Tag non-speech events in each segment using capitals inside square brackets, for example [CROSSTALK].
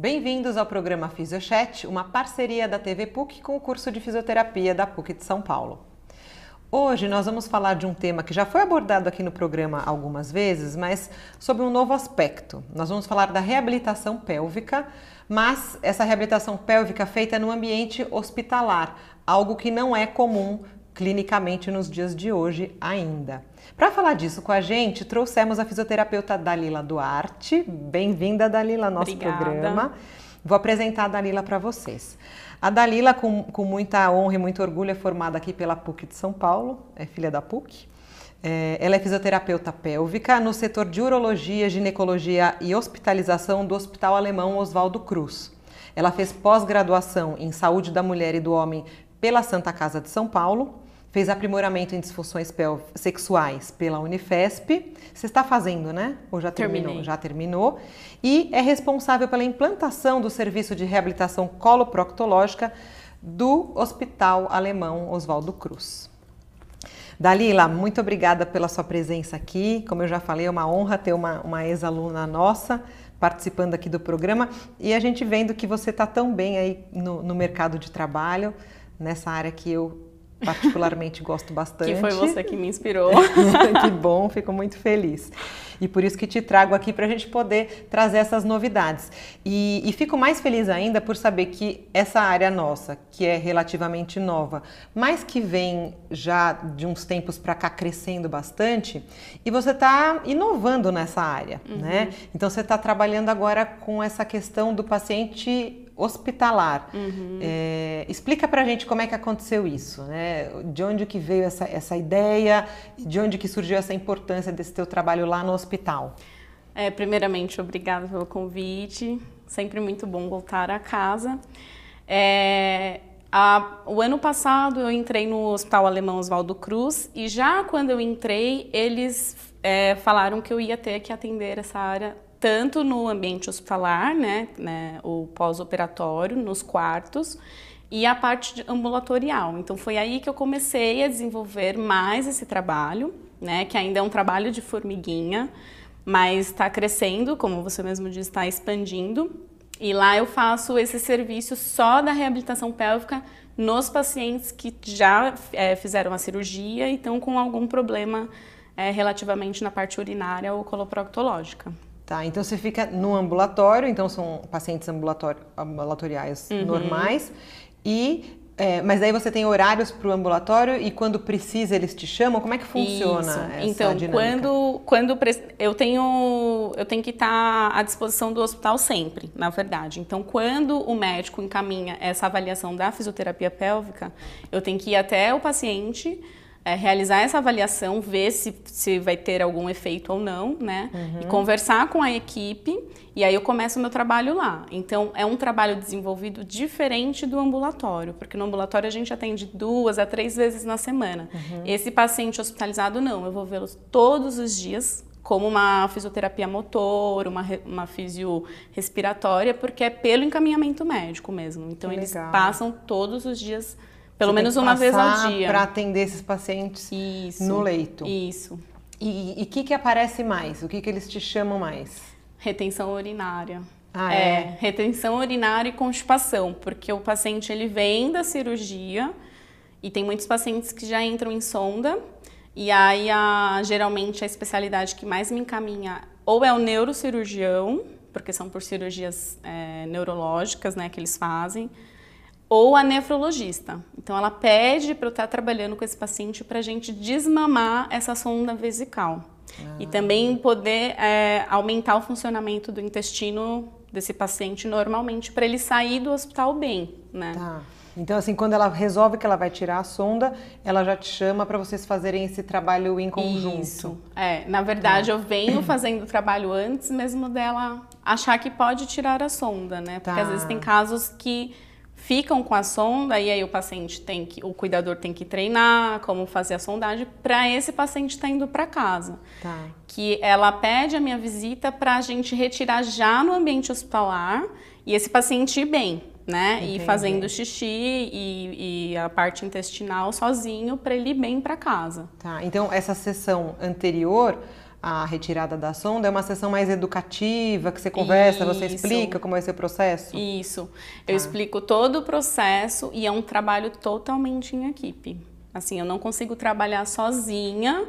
Bem-vindos ao programa Fisiochat, uma parceria da TV PUC com o curso de fisioterapia da PUC de São Paulo. Hoje nós vamos falar de um tema que já foi abordado aqui no programa algumas vezes, mas sobre um novo aspecto. Nós vamos falar da reabilitação pélvica, mas essa reabilitação pélvica feita no ambiente hospitalar, algo que não é comum clinicamente nos dias de hoje ainda. Para falar disso com a gente, trouxemos a fisioterapeuta Dalila Duarte. Bem-vinda, Dalila, ao nosso Obrigada. programa. Vou apresentar a Dalila para vocês. A Dalila, com, com, muita honra e muito orgulho, é formada aqui pela PUC de São Paulo, é filha da PUC. É, ela é fisioterapeuta pélvica no setor de urologia, ginecologia e hospitalização do Hospital Alemão Oswaldo Cruz. Ela fez pós-graduação em saúde da mulher e do homem pela Santa Casa de São Paulo fez aprimoramento em disfunções sexuais pela Unifesp. Você está fazendo, né? Ou já terminou? Terminei. Já terminou. E é responsável pela implantação do serviço de reabilitação coloproctológica do Hospital Alemão Oswaldo Cruz. Dalila, muito obrigada pela sua presença aqui. Como eu já falei, é uma honra ter uma, uma ex-aluna nossa participando aqui do programa e a gente vendo que você está tão bem aí no, no mercado de trabalho, nessa área que eu particularmente gosto bastante. Que foi você que me inspirou. [LAUGHS] que bom, fico muito feliz. E por isso que te trago aqui para a gente poder trazer essas novidades. E, e, fico mais feliz ainda por saber que essa área nossa, que é relativamente nova, mas que vem já de uns tempos para cá crescendo bastante, e você está inovando nessa área, uhum. né? Então você está trabalhando agora com essa questão do paciente hospitalar. Uhum. É, explica pra gente como é que aconteceu isso, né? De onde que veio essa, essa ideia, de onde que surgiu essa importância desse teu trabalho lá no hospital? É, primeiramente, obrigada pelo convite. Sempre muito bom voltar a casa. É, a, o ano passado eu entrei no Hospital Alemão Oswaldo Cruz e já quando eu entrei, eles é, falaram que eu ia ter que atender essa área tanto no ambiente hospitalar, né, né o pós-operatório, nos quartos, e a parte ambulatorial. Então foi aí que eu comecei a desenvolver mais esse trabalho, né, que ainda é um trabalho de formiguinha, mas está crescendo, como você mesmo disse, está expandindo. E lá eu faço esse serviço só da reabilitação pélvica nos pacientes que já é, fizeram a cirurgia e estão com algum problema é, relativamente na parte urinária ou coloproctológica. Tá, então você fica no ambulatório, então são pacientes ambulatori ambulatoriais uhum. normais, e é, mas daí você tem horários para o ambulatório e quando precisa eles te chamam? Como é que funciona Isso. essa então, dinâmica? quando quando eu tenho eu tenho que estar à disposição do hospital sempre, na verdade. Então, quando o médico encaminha essa avaliação da fisioterapia pélvica, eu tenho que ir até o paciente é, realizar essa avaliação, ver se, se vai ter algum efeito ou não, né? Uhum. E conversar com a equipe, e aí eu começo o meu trabalho lá. Então, é um trabalho desenvolvido diferente do ambulatório, porque no ambulatório a gente atende duas a três vezes na semana. Uhum. Esse paciente hospitalizado, não, eu vou vê-lo todos os dias, como uma fisioterapia motor, uma, uma fisio respiratória, porque é pelo encaminhamento médico mesmo. Então, eles passam todos os dias pelo Você menos uma vez ao dia. Para atender esses pacientes isso, no leito. Isso. E o que, que aparece mais? O que, que eles te chamam mais? Retenção urinária. Ah, é? é? retenção urinária e constipação, porque o paciente ele vem da cirurgia e tem muitos pacientes que já entram em sonda e aí a, geralmente a especialidade que mais me encaminha ou é o neurocirurgião, porque são por cirurgias é, neurológicas, né, que eles fazem, ou a nefrologista. Então, ela pede para eu estar trabalhando com esse paciente para a gente desmamar essa sonda vesical. Ah. E também poder é, aumentar o funcionamento do intestino desse paciente normalmente para ele sair do hospital bem, né? Tá. Então, assim, quando ela resolve que ela vai tirar a sonda, ela já te chama para vocês fazerem esse trabalho em conjunto. Isso. É, na verdade, tá. eu venho fazendo o trabalho antes mesmo dela achar que pode tirar a sonda, né? Porque tá. às vezes tem casos que ficam com a sonda e aí o paciente tem que, o cuidador tem que treinar como fazer a sondagem para esse paciente estar tá indo para casa. Tá. Que ela pede a minha visita para a gente retirar já no ambiente hospitalar e esse paciente ir bem, né? Entendi. E fazendo xixi e, e, a parte intestinal sozinho para ele ir bem para casa. Tá. Então essa sessão anterior a retirada da sonda, é uma sessão mais educativa, que você conversa, Isso. você explica como vai ser o processo? Isso. Eu tá. explico todo o processo e é um trabalho totalmente em equipe. Assim, eu não consigo trabalhar sozinha,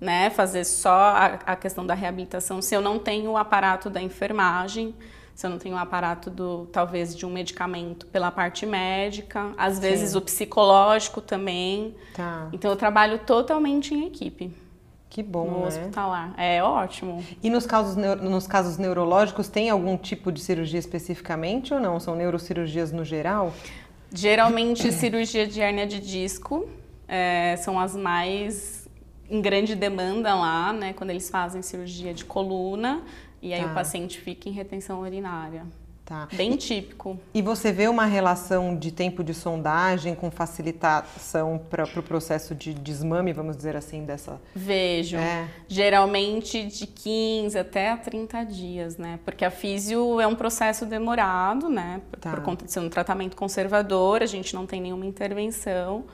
né, fazer só a, a questão da reabilitação se eu não tenho o aparato da enfermagem se eu não tenho o aparato do talvez de um medicamento pela parte médica, às Sim. vezes o psicológico também. Tá. Então eu trabalho totalmente em equipe. Que bom, no né? hospitalar. É ótimo. E nos casos, nos casos neurológicos, tem algum tipo de cirurgia especificamente ou não? São neurocirurgias no geral? Geralmente, [COUGHS] cirurgia de hérnia de disco é, são as mais em grande demanda lá, né? Quando eles fazem cirurgia de coluna, e aí tá. o paciente fica em retenção urinária. Tá. Bem típico. E você vê uma relação de tempo de sondagem com facilitação para o pro processo de desmame, vamos dizer assim, dessa. Vejo. É. Geralmente de 15 até 30 dias, né? Porque a físio é um processo demorado, né? Tá. Por conta de ser um tratamento conservador, a gente não tem nenhuma intervenção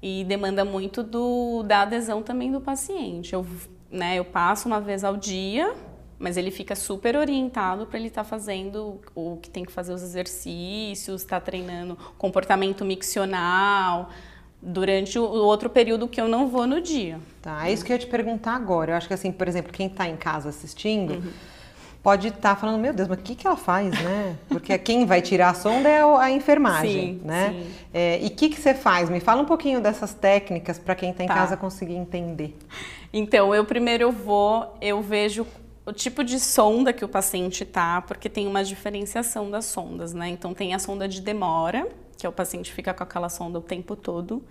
e demanda muito do, da adesão também do paciente. Eu, né, eu passo uma vez ao dia mas ele fica super orientado para ele estar tá fazendo o que tem que fazer os exercícios, estar tá treinando comportamento miccional durante o outro período que eu não vou no dia. Tá, é isso que eu ia te perguntar agora. Eu acho que assim, por exemplo, quem está em casa assistindo uhum. pode estar tá falando, meu Deus, mas o que, que ela faz, né? Porque quem vai tirar a sonda é a enfermagem, sim, né? Sim. É, e o que, que você faz? Me fala um pouquinho dessas técnicas para quem está em tá. casa conseguir entender. Então, eu primeiro eu vou, eu vejo o tipo de sonda que o paciente tá, porque tem uma diferenciação das sondas, né? Então tem a sonda de demora, que é o paciente fica com aquela sonda o tempo todo,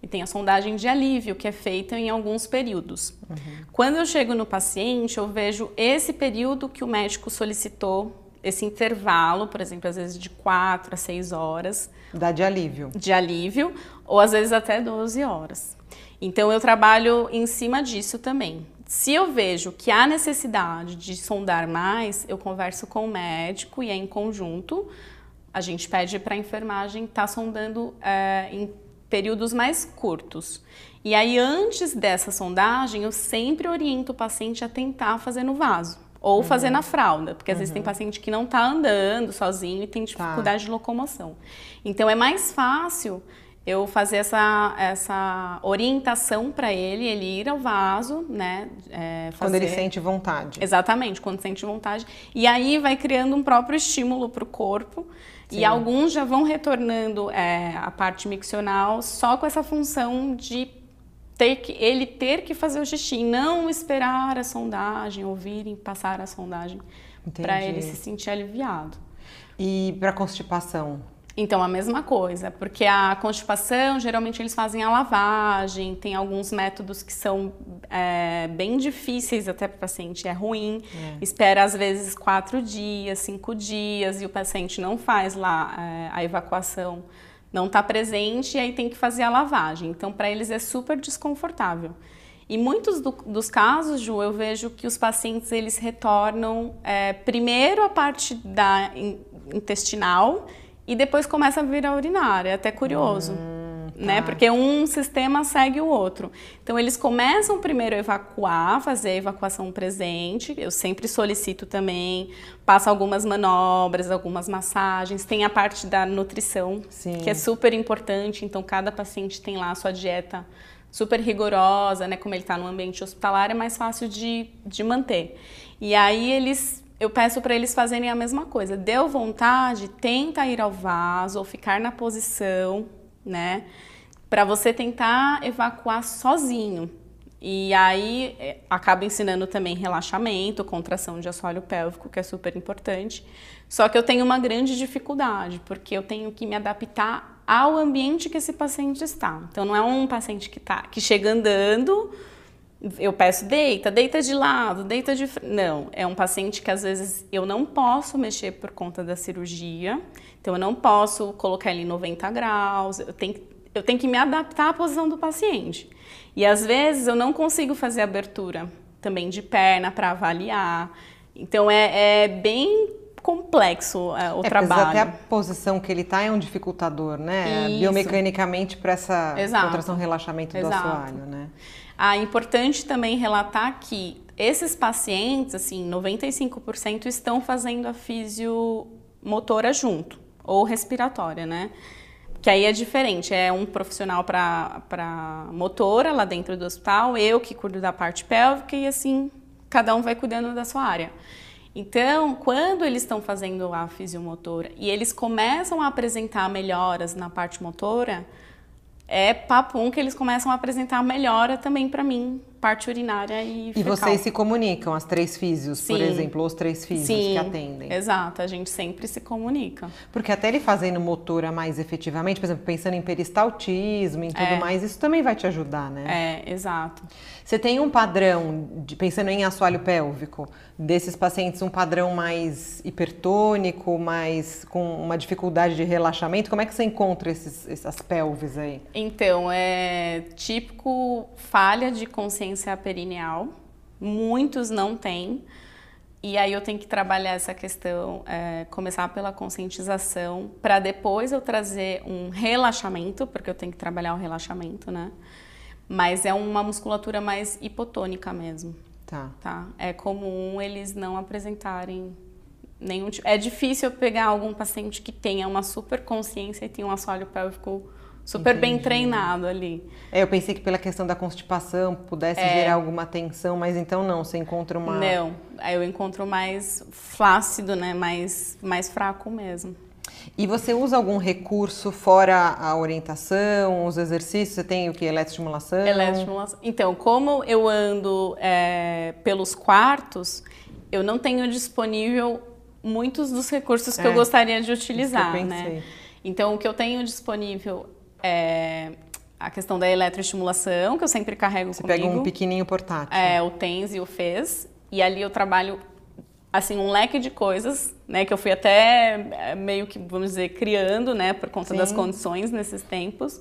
e tem a sondagem de alívio, que é feita em alguns períodos. Uhum. Quando eu chego no paciente, eu vejo esse período que o médico solicitou, esse intervalo, por exemplo, às vezes de 4 a 6 horas. Dá de alívio. De alívio, ou às vezes até 12 horas. Então eu trabalho em cima disso também. Se eu vejo que há necessidade de sondar mais, eu converso com o médico e é em conjunto. A gente pede para a enfermagem estar tá sondando é, em períodos mais curtos. E aí, antes dessa sondagem, eu sempre oriento o paciente a tentar fazer no vaso ou uhum. fazer na fralda, porque às uhum. vezes tem uhum. paciente que não está andando sozinho e tem dificuldade tá. de locomoção. Então, é mais fácil eu fazer essa, essa orientação para ele, ele ir ao vaso, né? É. Quando ele sente vontade. Exatamente, quando sente vontade. E aí vai criando um próprio estímulo para o corpo. Sim. E alguns já vão retornando é, a parte miccional só com essa função de ter que, ele ter que fazer o xixi, não esperar a sondagem, ouvirem passar a sondagem, para ele se sentir aliviado. E para constipação? Então, a mesma coisa, porque a constipação, geralmente eles fazem a lavagem, tem alguns métodos que são é, bem difíceis até para o paciente, é ruim, é. espera às vezes quatro dias, cinco dias e o paciente não faz lá é, a evacuação, não está presente e aí tem que fazer a lavagem. Então, para eles é super desconfortável. E muitos do, dos casos, Ju, eu vejo que os pacientes eles retornam é, primeiro a parte da in, intestinal e depois começa a vir a urinária. É até curioso. Hum, tá. né? Porque um sistema segue o outro. Então eles começam primeiro a evacuar, fazer a evacuação presente. Eu sempre solicito também, passo algumas manobras, algumas massagens. Tem a parte da nutrição, Sim. que é super importante. Então cada paciente tem lá a sua dieta super rigorosa, né? Como ele está no ambiente hospitalar, é mais fácil de, de manter. E aí eles eu peço para eles fazerem a mesma coisa. Deu vontade, tenta ir ao vaso ou ficar na posição, né? Para você tentar evacuar sozinho. E aí é, acaba ensinando também relaxamento, contração de assoalho pélvico, que é super importante. Só que eu tenho uma grande dificuldade, porque eu tenho que me adaptar ao ambiente que esse paciente está. Então não é um paciente que tá que chega andando eu peço deita, deita de lado, deita de não, é um paciente que às vezes eu não posso mexer por conta da cirurgia, então eu não posso colocar ele em 90 graus, eu tenho, eu tenho que me adaptar à posição do paciente. E às vezes eu não consigo fazer abertura também de perna para avaliar. Então é, é bem complexo é, o é, trabalho. Até a posição que ele está é um dificultador, né? Isso. Biomecanicamente para essa Exato. contração relaxamento do Exato. assoalho, né? Ah, importante também relatar que esses pacientes, assim, 95% estão fazendo a fisiomotora junto, ou respiratória, né? Que aí é diferente, é um profissional para motora lá dentro do hospital, eu que cuido da parte pélvica e assim, cada um vai cuidando da sua área. Então, quando eles estão fazendo a fisiomotora e eles começam a apresentar melhoras na parte motora, é papum que eles começam a apresentar melhora também para mim, parte urinária e fecal. E vocês se comunicam, as três físios, Sim. por exemplo, ou os três físios Sim, que atendem? exato, a gente sempre se comunica. Porque até ele fazendo motora mais efetivamente, por exemplo, pensando em peristaltismo e tudo É. mais, isso também vai te ajudar, né? É, exato. Você tem um padrão, de, pensando em assoalho pélvico, desses pacientes, um padrão mais hipertônico, mais com uma dificuldade de relaxamento? Como é que você encontra esses, essas pelves aí? Então, é típico falha de consciência perineal. Muitos não têm. E aí eu tenho que trabalhar essa questão, é, começar pela conscientização, para depois eu trazer um relaxamento, porque eu tenho que trabalhar o relaxamento, né? Mas é uma musculatura mais hipotônica mesmo, Tá. tá? É comum eles não apresentarem nenhum tipo. É difícil eu pegar algum paciente que tenha uma super consciência e tenha um assoalho pélvico super bem Entendi. treinado ali. É, eu pensei que pela questão da constipação pudesse gerar alguma tensão, mas então não, você encontra uma. Não, aí eu encontro mais flácido, né? Mais, mais fraco mesmo. E você usa algum recurso fora a orientação, os exercícios? Você tem o que? Eletroestimulação? Eletroestimulação. Então, como eu ando é, pelos quartos, eu não tenho disponível muitos dos recursos que É, eu gostaria de utilizar, né? Então, o que eu tenho disponível é a questão da eletroestimulação, que eu sempre carrego Você comigo. pega um pequenininho portátil. É, o TENS e o FES. E ali eu trabalho, assim, um leque de coisas, né? Que eu fui até é, meio que, vamos dizer, criando, né? Por conta das Sim. condições nesses tempos.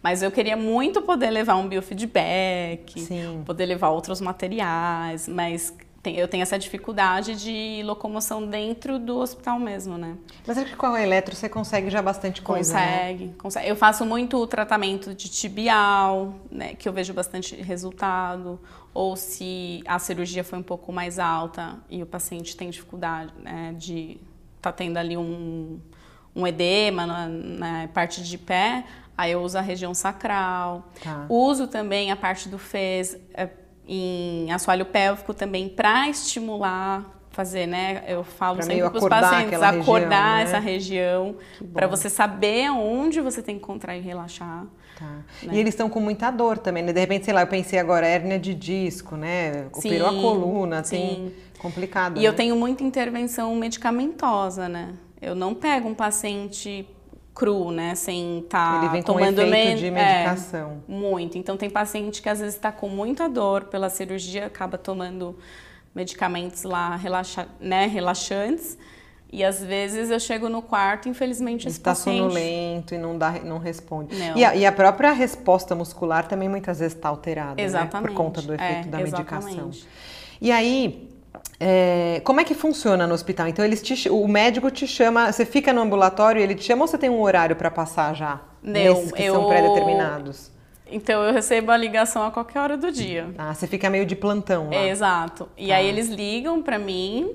Mas eu queria muito poder levar um biofeedback, Sim. poder levar outros materiais, mas eu tenho essa dificuldade de locomoção dentro do hospital mesmo, né? Mas acho que com a eletro você consegue já bastante coisa, né? Consegue, consegue. Eu faço muito o tratamento de tibial, né, que eu vejo bastante resultado. Ou se a cirurgia foi um pouco mais alta e o paciente tem dificuldade né, de tá tendo ali um, um edema na, na parte de pé, aí eu uso a região sacral. Tá. Uso também a parte do fez é, em assoalho pélvico também para estimular, fazer, né? Eu falo Pra sempre para os acordar pacientes aquela região, acordar né? essa região para você saber onde você tem que contrair e relaxar. Tá. Né? E eles estão com muita dor também, né? De repente, sei lá, eu pensei agora, hérnia de disco, né? Operou a Sim, coluna, tem sim. complicado. E né? eu tenho muita intervenção medicamentosa, né? Eu não pego um paciente cru, né? Sem estar Ele vem com tomando efeito de é, medicação. muito. Então tem paciente que às vezes está com muita dor pela cirurgia, acaba tomando medicamentos lá relaxa, né, relaxantes. E às vezes eu chego no quarto, infelizmente esse Está paciente sonolento e não, dá, não responde. Não. E a, e a própria resposta muscular também muitas vezes está alterada, né? Exatamente. Por conta do efeito É, da medicação. exatamente. E aí, é, como é que funciona no hospital? Então, eles te o médico te chama, você fica no ambulatório ele te chama ou você tem um horário para passar já? Não, Nesses que são eu- pré-determinados? Então eu recebo a ligação a qualquer hora do dia. Ah, você fica meio de plantão lá. É, exato. E Tá. aí eles ligam pra mim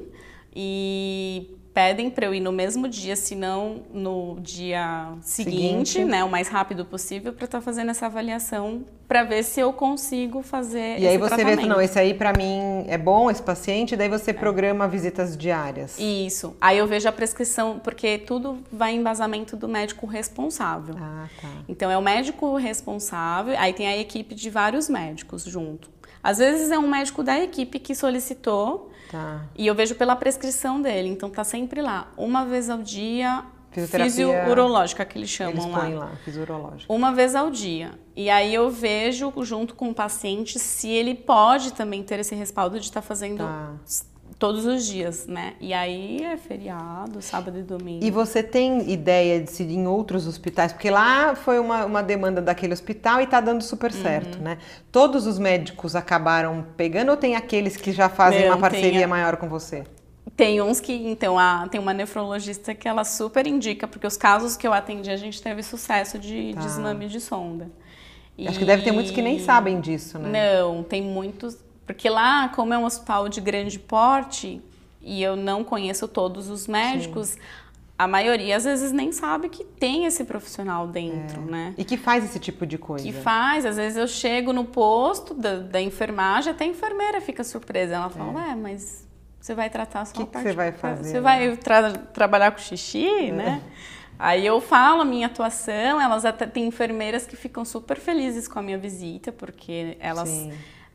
e pedem pra eu ir no mesmo dia, se não no dia seguinte, Seguinte. né, o mais rápido possível, pra estar fazendo essa avaliação pra ver se eu consigo fazer E aí você vê, tratamento. não, esse aí para mim é bom, esse paciente, daí você programa visitas diárias. Isso. Aí eu vejo a prescrição, porque tudo vai em embasamento do médico responsável. Ah, tá. Então é o médico responsável, aí tem a equipe de vários médicos junto. Às vezes é um médico da equipe que solicitou Tá. e eu vejo pela prescrição dele, então tá sempre lá, uma vez ao dia, fisio-urológica que eles chamam Eles lá. põem lá, fisiológico. Uma vez ao dia. E aí eu vejo junto com o paciente se ele pode também ter esse respaldo de estar fazendo Tá. Todos os dias, né? E aí é feriado, sábado e domingo. E você tem ideia de se em outros hospitais? Porque lá foi uma, uma demanda daquele hospital e tá dando super Uhum. certo, né? Todos os médicos acabaram pegando ou tem aqueles que já fazem Não, uma parceria a- maior com você? Tem uns que, então, a, tem uma nefrologista que ela super indica, porque os casos que eu atendi, a gente teve sucesso de Tá. desmame de sonda. Acho que deve ter muitos que nem sabem disso, né? Não, tem muitos. Porque lá, como é um hospital de grande porte e eu não conheço todos os médicos, Sim. a maioria às vezes nem sabe que tem esse profissional dentro, é. né? E que faz esse tipo de coisa. Que faz, às vezes eu chego no posto da, da enfermagem, até a enfermeira fica surpresa. Ela fala, é. ué, mas você vai tratar só que a parte... que você vai fazer? Você vai tra trabalhar com xixi, é. né? Aí eu falo a minha atuação, elas até tem enfermeiras que ficam super felizes com a minha visita, porque elas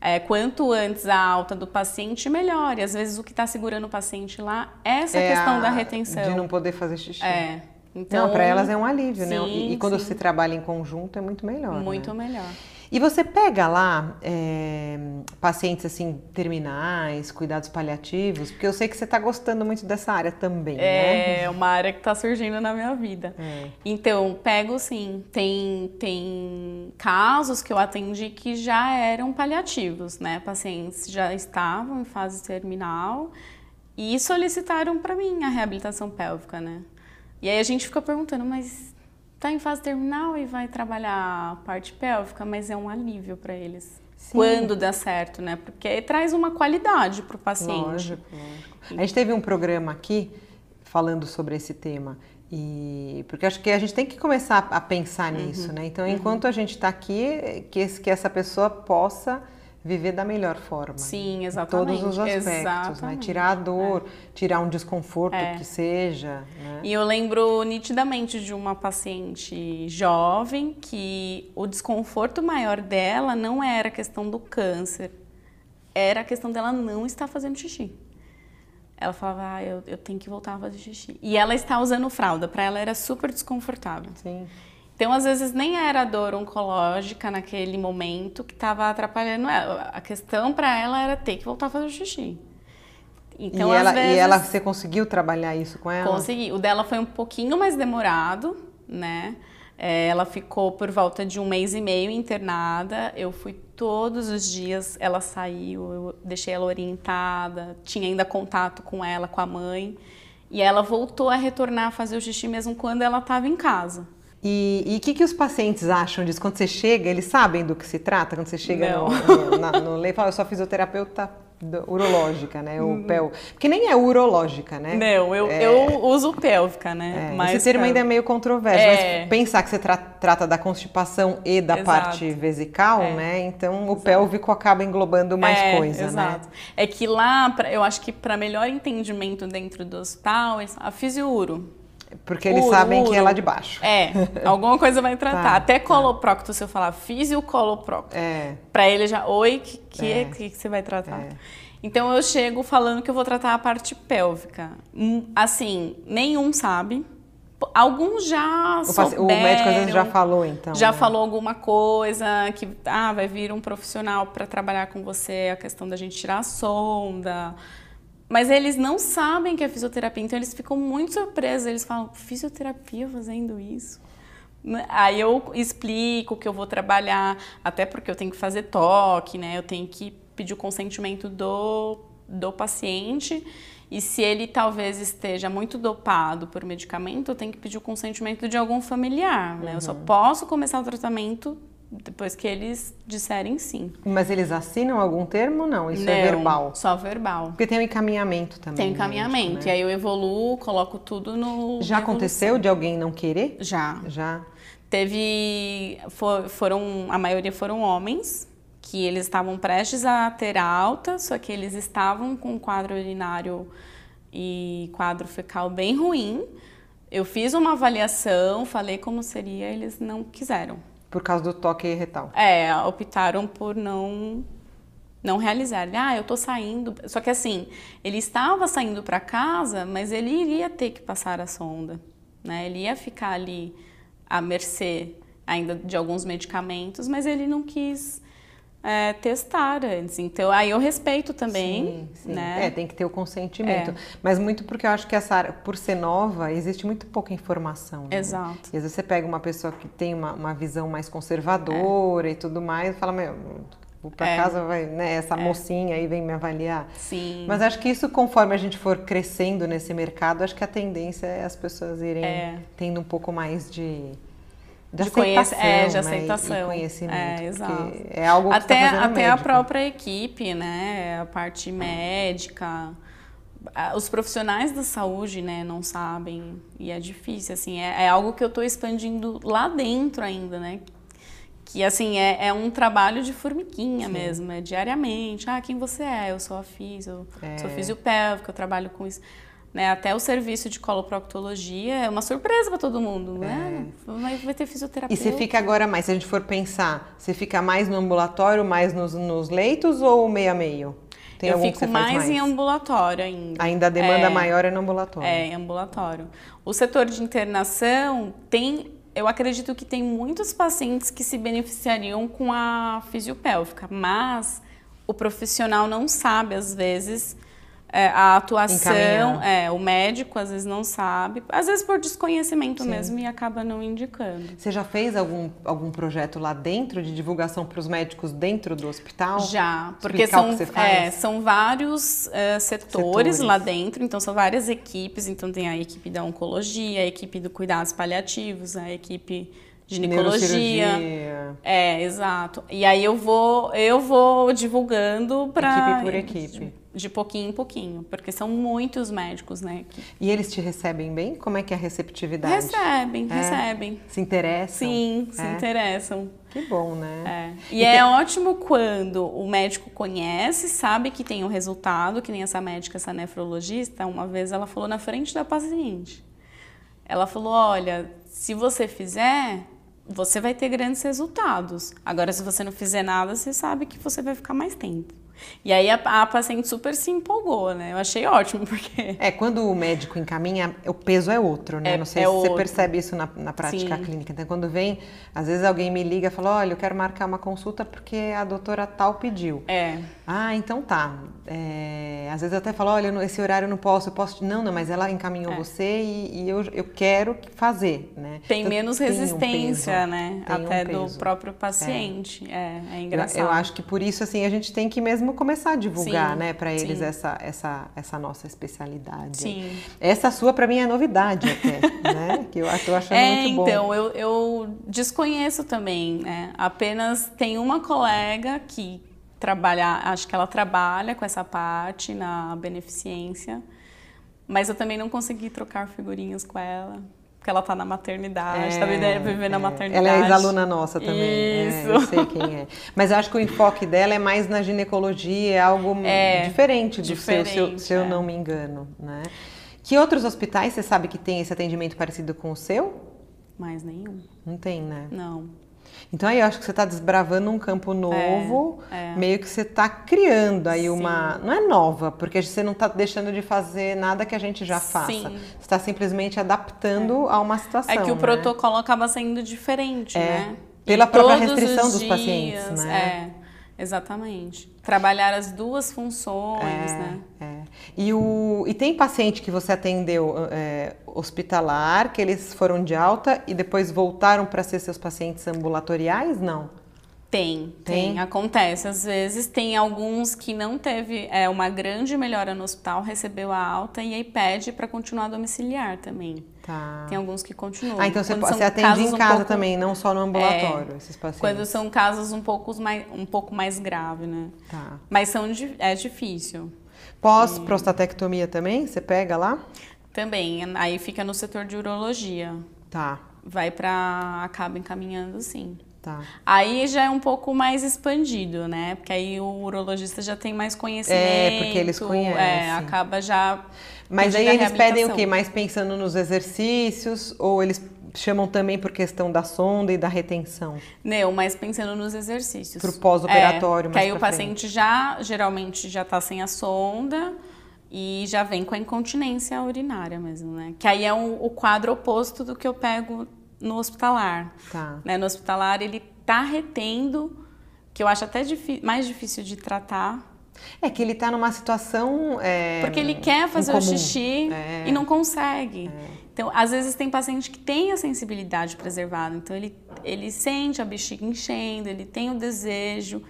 é, quanto antes a alta do paciente, melhor. E às vezes o que está segurando o paciente lá é essa é questão da retenção. De não poder fazer xixi. É. Então, para elas é um alívio, sim, né? E, e quando sim. se trabalha em conjunto é muito melhor. Muito né? melhor. E você pega lá é, pacientes assim terminais, cuidados paliativos, porque eu sei que você está gostando muito dessa área também, é, né? É uma área que está surgindo na minha vida. É. Então pego sim, tem tem casos que eu atendi que já eram paliativos, né? Pacientes já estavam em fase terminal e solicitaram para mim a reabilitação pélvica, né? E aí a gente fica perguntando, mas está em fase terminal e vai trabalhar a parte pélvica, mas é um alívio para eles. Sim. Quando dá certo, né? Porque traz uma qualidade para o paciente. Lógico, lógico. A gente teve um programa aqui falando sobre esse tema. E porque acho que a gente tem que começar a pensar uhum. nisso, né? Então, enquanto uhum. a gente está aqui, que, que essa pessoa possa viver da melhor forma. Sim, exatamente. Todos os aspectos, né? né? Tirar a dor, é. tirar um desconforto é. que seja. Né? E eu lembro nitidamente de uma paciente jovem que o desconforto maior dela não era a questão do câncer, era a questão dela não estar fazendo xixi. Ela falava, ah, eu, eu tenho que voltar a fazer xixi. E ela está usando fralda, para ela era super desconfortável. Sim. Então, às vezes, nem era dor oncológica naquele momento que estava atrapalhando ela. A questão para ela era ter que voltar a fazer o xixi. Então, e, ela, vezes, e ela, você conseguiu trabalhar isso com ela? Consegui. O dela foi um pouquinho mais demorado, né? É, ela ficou por volta de um mês e meio internada. Eu fui todos os dias, ela saiu, eu deixei ela orientada, tinha ainda contato com ela, com a mãe. E ela voltou a retornar a fazer o xixi mesmo quando ela estava em casa. E o que, que os pacientes acham disso? Quando você chega, eles sabem do que se trata? Quando você chega Não. no, no, na, no leito, fala, eu sou fisioterapeuta urológica, né? O pel... Porque nem é urológica, né? Não, eu, é... eu uso pélvica, né? É, mas esse termo ainda é meio controverso, é... mas pensar que você tra trata da constipação e da exato. parte vesical, é. né? Então o exato. pélvico acaba englobando mais é, coisa, exato. né? É que lá, eu acho que para melhor entendimento dentro do hospital, a fisiuro porque eles sabem uro. que é lá de baixo. É, alguma coisa vai tratar. [LAUGHS] tá, Até coloprocto, tá. se eu falar fisio coloprocto. É. Pra ele já, oi, que que, é. que, que você vai tratar? É. Então eu chego falando que eu vou tratar a parte pélvica. Hum, assim, nenhum sabe. Alguns já o, souberam, o médico às vezes já falou, então. Já né? falou alguma coisa, que ah, vai vir um profissional para trabalhar com você, a questão da gente tirar a sonda, mas eles não sabem que é fisioterapia, então eles ficam muito surpresos. Eles falam, fisioterapia fazendo isso? Né? Aí eu explico que eu vou trabalhar, até porque eu tenho que fazer toque, né? Eu tenho que pedir o consentimento do, do paciente. E se ele talvez esteja muito dopado por medicamento, eu tenho que pedir o consentimento de algum familiar, né? Uhum. Eu só uhum. posso começar o tratamento depois que eles disserem sim. Mas eles assinam algum termo? Não, isso é não, é verbal. Só verbal. Porque tem um encaminhamento também. Tem um encaminhamento. Médico, né? E aí eu evoluo, coloco tudo no. Já aconteceu de alguém não querer? Já. Já. Teve. For, foram. A maioria foram homens que eles estavam prestes a ter alta, só que eles estavam com quadro urinário e quadro fecal bem ruim. Eu fiz uma avaliação, falei como seria, eles não quiseram. Por causa do toque retal. É, optaram por não não realizar. Ah, eu tô saindo. Só que assim, ele estava saindo para casa, mas ele iria ter que passar a sonda, né? Ele ia ficar ali à mercê ainda de alguns medicamentos, mas ele não quis é, testar antes. Então, aí eu respeito também. Sim, sim. Né? É, tem que ter o consentimento. É. Mas muito porque eu acho que essa área, por ser nova, existe muito pouca informação. Né? Exato. E às vezes você pega uma pessoa que tem uma, uma visão mais conservadora é. e tudo mais e fala, meu, vou para é. casa, vai, né, essa é. mocinha aí vem me avaliar. Sim. Mas acho que isso, conforme a gente for crescendo nesse mercado, acho que a tendência é as pessoas irem é. tendo um pouco mais de de, de conhecer, é, de né, aceitação, e conhecimento, é, exato. é algo que até tá até a própria equipe, né, a parte médica, os profissionais da saúde, né, não sabem e é difícil, assim, é, é algo que eu estou expandindo lá dentro ainda, né, que assim é, é um trabalho de formiguinha Sim. mesmo, é diariamente. Ah, quem você é? Eu sou a fisio, é. sou fisiopélvica, eu trabalho com isso. Né, até o serviço de coloproctologia é uma surpresa para todo mundo, né? é. né? Vai ter fisioterapia. E você fica agora mais, se a gente for pensar, você fica mais no ambulatório, mais nos, nos leitos ou meio a meio? Tem eu fico mais, mais, em ambulatório ainda. Ainda a demanda é, maior é no ambulatório. É, em ambulatório. O setor de internação tem eu acredito que tem muitos pacientes que se beneficiariam com a fisiopélvica, mas o profissional não sabe, às vezes, é, a atuação, é, o médico às vezes não sabe, às vezes por desconhecimento Sim. mesmo e acaba não indicando. Você já fez algum, algum projeto lá dentro de divulgação para os médicos dentro do hospital? Já, porque são, é, são vários uh, setores, setores, lá dentro, então são várias equipes, então tem a equipe da oncologia, a equipe do cuidados paliativos, a equipe ginecologia. É, exato. E aí eu vou eu vou divulgando para equipe por equipe de pouquinho em pouquinho, porque são muitos médicos, né? E eles te recebem bem? Como é que é a receptividade? Recebem, é? recebem. Se interessam? Sim, se é? interessam. Que bom, né? É. E, e é tem... ótimo quando o médico conhece, sabe que tem o um resultado, que nem essa médica, essa nefrologista, uma vez ela falou na frente da paciente. Ela falou, olha, se você fizer, você vai ter grandes resultados. Agora, se você não fizer nada, você sabe que você vai ficar mais tempo. E aí a, a, paciente super se empolgou, né? Eu achei ótimo, [LAUGHS] porque. É, quando o médico encaminha, o peso é outro, né? É, Não sei é se outro. você percebe isso na, na prática Sim. clínica. Então, quando vem, às vezes alguém me liga e fala: olha, eu quero marcar uma consulta porque a doutora tal pediu. É. Ah, então tá. É, às vezes eu até falo: olha, esse horário eu não posso, eu posso. Não, não, mas ela encaminhou é. você e, e, eu, eu quero fazer, né? Tem então, menos resistência, um né? Tem até um do próprio paciente. É, é, é engraçado. Eu, eu acho que por isso, assim, a gente tem que mesmo mesmo começar a divulgar, sim, né, para eles essa, essa, essa nossa especialidade. Sim. Essa sua para mim é novidade até, né? Que eu estou achando é, muito bom. Então, eu, eu desconheço também, né? Apenas tem uma colega que trabalha, acho que ela trabalha com essa parte na beneficência, mas eu também não consegui trocar figurinhas com ela porque ela tá na maternidade, tá é, tá vivendo é. na maternidade. Ela é ex-aluna nossa também. É, Isso. É, eu sei quem é. Mas eu acho que o enfoque dela é mais na ginecologia, é algo é, diferente do diferente, seu, se, eu, se eu não me engano, né? Que outros hospitais você sabe que tem esse atendimento parecido com o seu? Mais nenhum. Não tem, né? Não. Então aí eu acho que você está desbravando um campo novo, é, é. meio que você está criando aí Sim. uma. Não é nova, porque você não está deixando de fazer nada que a gente já faça. Sim. Você está simplesmente adaptando é. a uma situação. É que o né? protocolo acaba sendo diferente, é. né? Pela e própria restrição dos dias, pacientes, né? É, exatamente. Trabalhar as duas funções, é, né? É. E, o, e tem paciente que você atendeu é, hospitalar, que eles foram de alta e depois voltaram para ser seus pacientes ambulatoriais? Não. Tem, tem, tem, acontece. Às vezes tem alguns que não teve é, uma grande melhora no hospital, recebeu a alta e aí pede para continuar domiciliar também. Tá. Tem alguns que continuam. Ah, então você, você atende em casa um pouco, também, não só no ambulatório, é, esses pacientes. Quando são casos um pouco mais, um pouco mais graves, né? Tá. Mas são, é difícil. Pós-prostatectomia também? Você pega lá? Também. Aí fica no setor de urologia. Tá. Vai para. acaba encaminhando, sim. Tá. Aí já é um pouco mais expandido, né? Porque aí o urologista já tem mais conhecimento. É, porque eles conhecem. É, acaba já. Mas aí eles pedem o quê? Mais pensando nos exercícios? Ou eles chamam também por questão da sonda e da retenção? Não, mas pensando nos exercícios. Para o pós-operatório, é, Que aí o paciente já, geralmente, já está sem a sonda e já vem com a incontinência urinária mesmo, né? Que aí é um, o quadro oposto do que eu pego no hospitalar. Tá. Né? No hospitalar ele tá retendo, que eu acho até mais difícil de tratar. É que ele está numa situação. É, Porque ele quer fazer incomum. o xixi é. e não consegue. É. Então, às vezes tem paciente que tem a sensibilidade preservada, então ele, ele sente a bexiga enchendo, ele tem o desejo,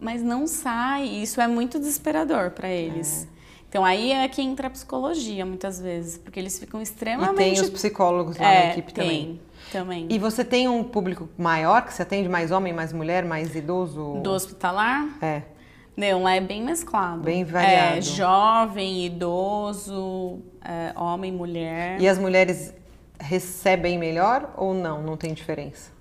mas não sai. Isso é muito desesperador para eles. É. Então aí é que entra a psicologia muitas vezes, porque eles ficam extremamente. E tem os psicólogos lá é, na equipe tem, também. também. E você tem um público maior, que você atende mais homem, mais mulher, mais idoso? Do hospitalar? É. Não, lá é bem mesclado. Bem variado. É, jovem, idoso, é, homem, mulher. E as mulheres recebem melhor ou não? Não tem diferença?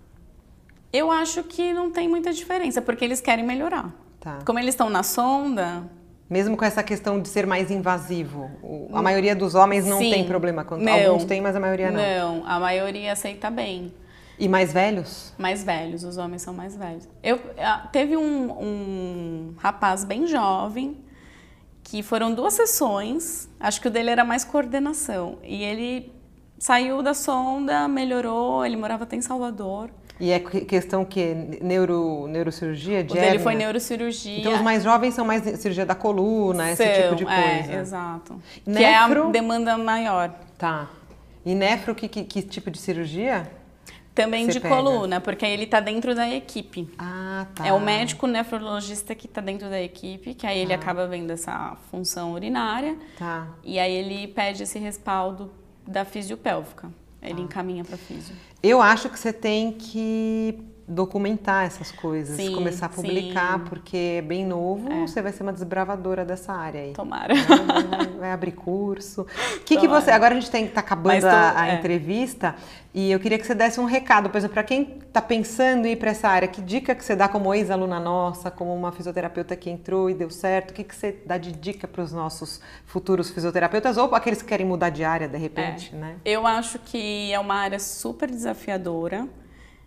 Eu acho que não tem muita diferença, porque eles querem melhorar. Tá. Como eles estão na sonda, Mesmo com essa questão de ser mais invasivo, a maioria dos homens não Sim. tem problema. Quando, Não. alguns têm, mas a maioria não. não, a maioria aceita bem. E mais velhos? Mais velhos, os homens são mais velhos. Eu, ah, teve um, um rapaz bem jovem que foram duas sessões, acho que o dele era mais coordenação. E ele saiu da sonda, melhorou, ele morava até em Salvador. E é que- questão que neuro, neurocirurgia, de O dele foi neurocirurgia. Então os mais jovens são mais cirurgia da coluna, esse São, tipo de coisa. É, exato. Que é a Nefro? demanda maior. Tá. E nefro, que, que, que tipo de cirurgia? Também de pega. coluna, porque aí ele tá dentro da equipe. Ah, tá. É o médico nefrologista que está dentro da equipe, que aí ele acaba vendo essa função urinária Tá. e aí ele pede esse respaldo da fisiopélvica. Ele Ah. encaminha para fisio. Eu acho que você tem que documentar essas coisas, Sim, começar a publicar, sim. porque é bem novo, você vai ser uma desbravadora dessa área aí. Tomara. Vai, vai- vai abrir curso. O que, que você. Agora a gente tem, tá acabando tô- a, a é. entrevista e eu queria que você desse um recado, por exemplo, para quem está pensando em ir para essa área, que dica que você dá como ex-aluna nossa, como uma fisioterapeuta que entrou e deu certo? O que, que você dá de dica para os nossos futuros fisioterapeutas ou aqueles que querem mudar de área de repente, né? Eu acho que é uma área super desafiadora.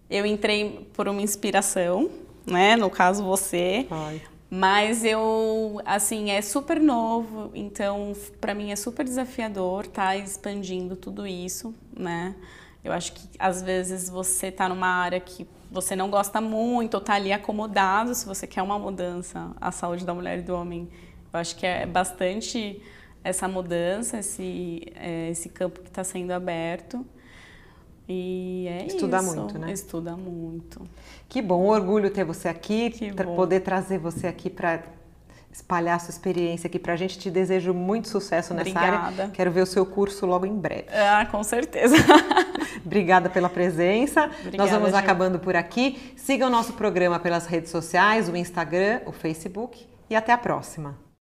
Eu entrei por uma inspiração, né? No caso você. Ai. Mas eu, assim, é super novo, então para mim é super desafiador estar expandindo tudo isso, né? Eu acho que às vezes você tá numa área que você não gosta muito ou tá ali acomodado, se você quer uma mudança à saúde da mulher e do homem. Eu acho que é bastante essa mudança, esse, é, esse campo que está sendo aberto. E é Estudar isso. muito, né? Estuda muito. Que bom, um orgulho ter você aqui, tra- poder trazer você aqui para espalhar a sua experiência aqui para a gente. Te desejo muito sucesso nessa área. Obrigada. Quero ver o seu curso logo em breve. Ah, com certeza. [LAUGHS] Obrigada pela presença. Obrigada, Nós vamos Gil. acabando por aqui. Siga o nosso programa pelas redes sociais, o Instagram, o Facebook e até a próxima.